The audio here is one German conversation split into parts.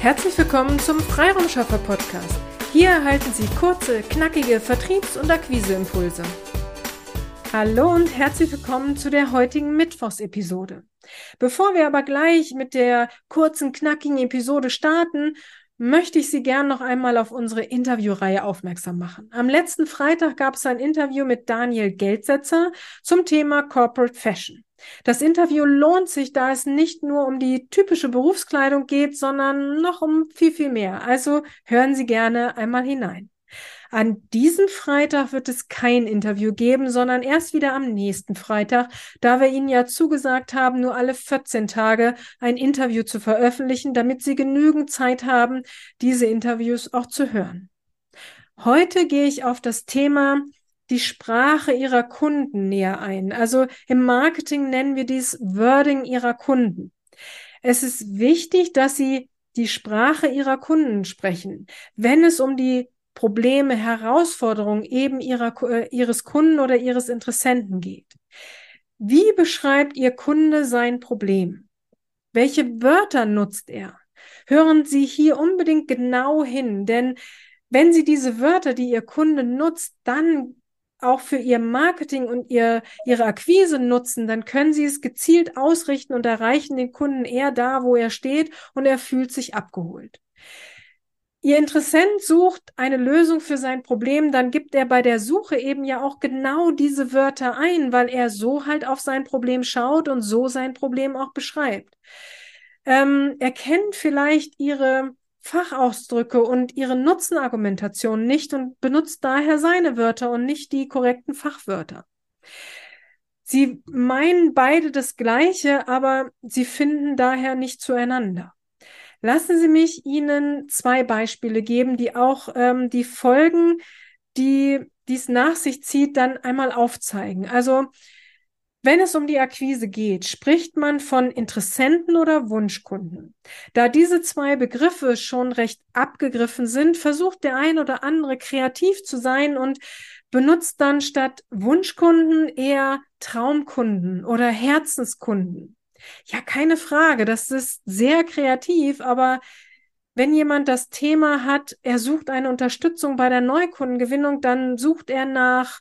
Herzlich willkommen zum Freiraumschaffer Podcast. Hier erhalten Sie kurze, knackige Vertriebs- und Akquiseimpulse. Hallo und herzlich willkommen zu der heutigen Mittwochsepisode. Bevor wir aber gleich mit der kurzen, knackigen Episode starten, möchte ich Sie gern noch einmal auf unsere Interviewreihe aufmerksam machen. Am letzten Freitag gab es ein Interview mit Daniel Geldsetzer zum Thema Corporate Fashion. Das Interview lohnt sich, da es nicht nur um die typische Berufskleidung geht, sondern noch um viel, viel mehr. Also hören Sie gerne einmal hinein. An diesem Freitag wird es kein Interview geben, sondern erst wieder am nächsten Freitag, da wir Ihnen ja zugesagt haben, nur alle 14 Tage ein Interview zu veröffentlichen, damit Sie genügend Zeit haben, diese Interviews auch zu hören. Heute gehe ich auf das Thema die Sprache ihrer Kunden näher ein. Also im Marketing nennen wir dies Wording ihrer Kunden. Es ist wichtig, dass sie die Sprache ihrer Kunden sprechen, wenn es um die Probleme, Herausforderungen eben ihrer, äh, ihres Kunden oder ihres Interessenten geht. Wie beschreibt Ihr Kunde sein Problem? Welche Wörter nutzt er? Hören Sie hier unbedingt genau hin, denn wenn Sie diese Wörter, die Ihr Kunde nutzt, dann auch für ihr Marketing und ihr, ihre Akquise nutzen, dann können sie es gezielt ausrichten und erreichen den Kunden eher da, wo er steht und er fühlt sich abgeholt. Ihr Interessent sucht eine Lösung für sein Problem, dann gibt er bei der Suche eben ja auch genau diese Wörter ein, weil er so halt auf sein Problem schaut und so sein Problem auch beschreibt. Ähm, er kennt vielleicht ihre Fachausdrücke und ihre Nutzenargumentation nicht und benutzt daher seine Wörter und nicht die korrekten Fachwörter. Sie meinen beide das Gleiche, aber sie finden daher nicht zueinander. Lassen Sie mich Ihnen zwei Beispiele geben, die auch ähm, die Folgen, die dies nach sich zieht, dann einmal aufzeigen. Also wenn es um die Akquise geht, spricht man von Interessenten oder Wunschkunden. Da diese zwei Begriffe schon recht abgegriffen sind, versucht der ein oder andere kreativ zu sein und benutzt dann statt Wunschkunden eher Traumkunden oder Herzenskunden. Ja, keine Frage, das ist sehr kreativ, aber wenn jemand das Thema hat, er sucht eine Unterstützung bei der Neukundengewinnung, dann sucht er nach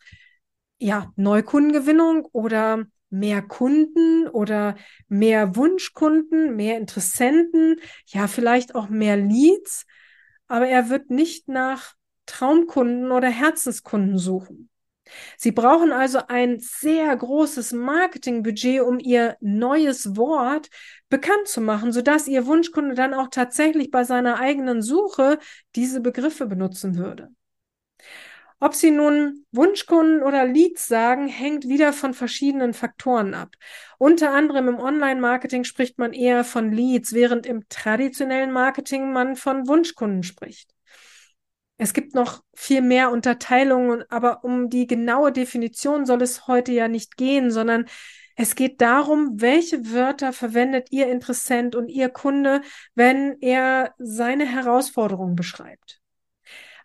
ja, Neukundengewinnung oder mehr Kunden oder mehr Wunschkunden, mehr Interessenten, ja, vielleicht auch mehr Leads, aber er wird nicht nach Traumkunden oder Herzenskunden suchen. Sie brauchen also ein sehr großes Marketingbudget, um ihr neues Wort bekannt zu machen, sodass ihr Wunschkunde dann auch tatsächlich bei seiner eigenen Suche diese Begriffe benutzen würde. Ob Sie nun Wunschkunden oder Leads sagen, hängt wieder von verschiedenen Faktoren ab. Unter anderem im Online-Marketing spricht man eher von Leads, während im traditionellen Marketing man von Wunschkunden spricht. Es gibt noch viel mehr Unterteilungen, aber um die genaue Definition soll es heute ja nicht gehen, sondern es geht darum, welche Wörter verwendet Ihr Interessent und Ihr Kunde, wenn er seine Herausforderungen beschreibt.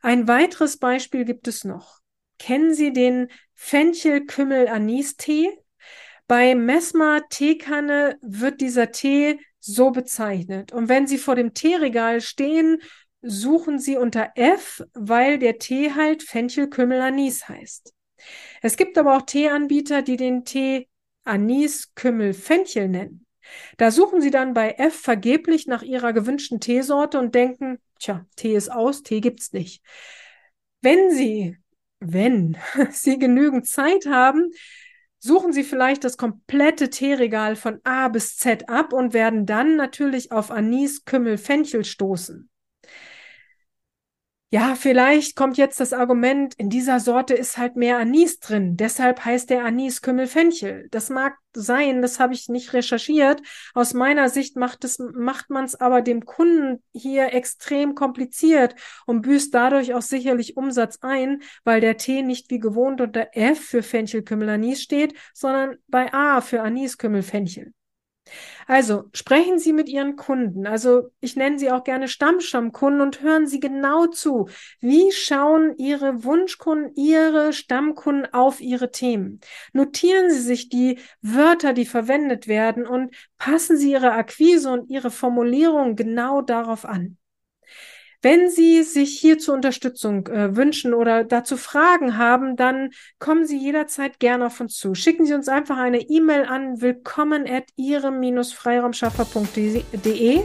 Ein weiteres Beispiel gibt es noch. Kennen Sie den Fenchel-Kümmel-Anis-Tee? Bei Messmer Teekanne wird dieser Tee so bezeichnet. Und wenn Sie vor dem Teeregal stehen, suchen Sie unter F, weil der Tee halt Fenchel-Kümmel-Anis heißt. Es gibt aber auch Teeanbieter, die den Tee Anis, Kümmel, Fenchel nennen. Da suchen Sie dann bei F vergeblich nach Ihrer gewünschten Teesorte und denken, tja, Tee ist aus, Tee gibt's nicht. Wenn Sie, wenn Sie genügend Zeit haben, suchen Sie vielleicht das komplette Teeregal von A bis Z ab und werden dann natürlich auf Anis, Kümmel, Fenchel stoßen ja, vielleicht kommt jetzt das Argument, in dieser Sorte ist halt mehr Anis drin. Deshalb heißt der Anis Kümmelfenchel. Das mag sein, das habe ich nicht recherchiert. Aus meiner Sicht macht es, macht man es aber dem Kunden hier extrem kompliziert und büßt dadurch auch sicherlich Umsatz ein, weil der T nicht wie gewohnt unter F für Fenchelkümmel Anis steht, sondern bei A für Anis Kümmelfenchel. Also sprechen Sie mit Ihren Kunden. Also ich nenne sie auch gerne Stammstammkunden und hören Sie genau zu. Wie schauen Ihre Wunschkunden, Ihre Stammkunden auf Ihre Themen? Notieren Sie sich die Wörter, die verwendet werden und passen Sie Ihre Akquise und Ihre Formulierung genau darauf an. Wenn Sie sich hierzu Unterstützung äh, wünschen oder dazu Fragen haben, dann kommen Sie jederzeit gerne auf uns zu. Schicken Sie uns einfach eine E-Mail an willkommen at ihrem-freiraumschaffer.de.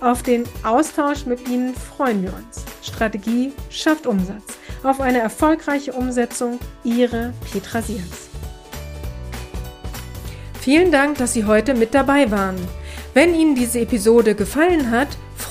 Auf den Austausch mit Ihnen freuen wir uns. Strategie schafft Umsatz. Auf eine erfolgreiche Umsetzung. Ihre Petra Siers. Vielen Dank, dass Sie heute mit dabei waren. Wenn Ihnen diese Episode gefallen hat,